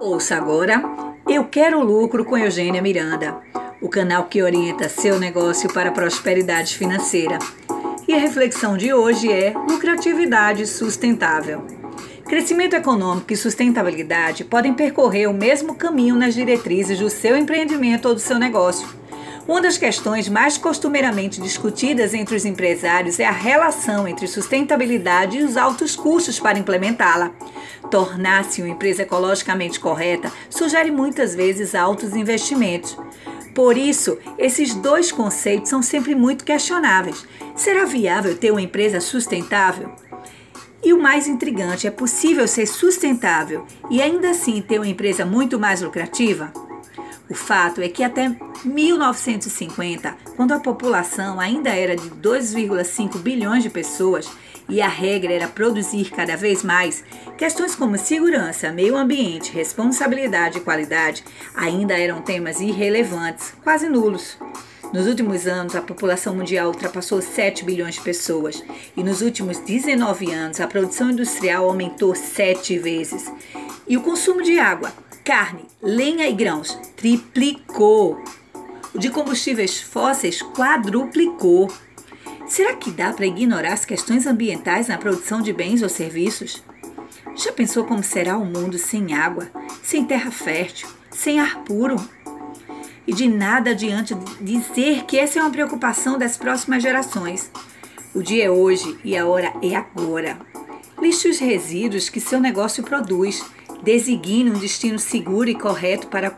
Ouça agora Eu Quero Lucro com Eugênia Miranda, o canal que orienta seu negócio para a prosperidade financeira. E a reflexão de hoje é lucratividade sustentável. Crescimento econômico e sustentabilidade podem percorrer o mesmo caminho nas diretrizes do seu empreendimento ou do seu negócio. Uma das questões mais costumeiramente discutidas entre os empresários é a relação entre sustentabilidade e os altos custos para implementá-la. Tornar-se uma empresa ecologicamente correta sugere muitas vezes altos investimentos. Por isso, esses dois conceitos são sempre muito questionáveis. Será viável ter uma empresa sustentável? E o mais intrigante, é possível ser sustentável e ainda assim ter uma empresa muito mais lucrativa? O fato é que até 1950, quando a população ainda era de 2,5 bilhões de pessoas e a regra era produzir cada vez mais, questões como segurança, meio ambiente, responsabilidade e qualidade ainda eram temas irrelevantes, quase nulos. Nos últimos anos, a população mundial ultrapassou 7 bilhões de pessoas e nos últimos 19 anos, a produção industrial aumentou 7 vezes. E o consumo de água carne, lenha e grãos triplicou. O de combustíveis fósseis quadruplicou. Será que dá para ignorar as questões ambientais na produção de bens ou serviços? Já pensou como será o mundo sem água, sem terra fértil, sem ar puro? E de nada adianta dizer que essa é uma preocupação das próximas gerações. O dia é hoje e a hora é agora. Lixe os resíduos que seu negócio produz Designe um destino seguro e correto para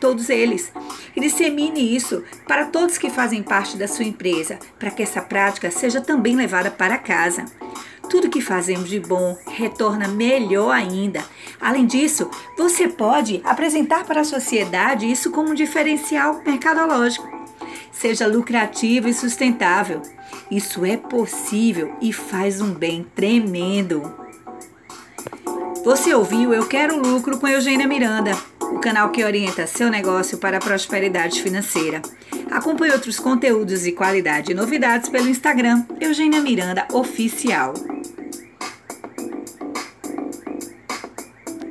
todos eles e dissemine isso para todos que fazem parte da sua empresa, para que essa prática seja também levada para casa. Tudo que fazemos de bom retorna melhor ainda. Além disso, você pode apresentar para a sociedade isso como um diferencial mercadológico. Seja lucrativo e sustentável. Isso é possível e faz um bem tremendo. Você ouviu Eu Quero Lucro com Eugênia Miranda, o canal que orienta seu negócio para a prosperidade financeira. Acompanhe outros conteúdos de qualidade e novidades pelo Instagram Eugênia Miranda Oficial.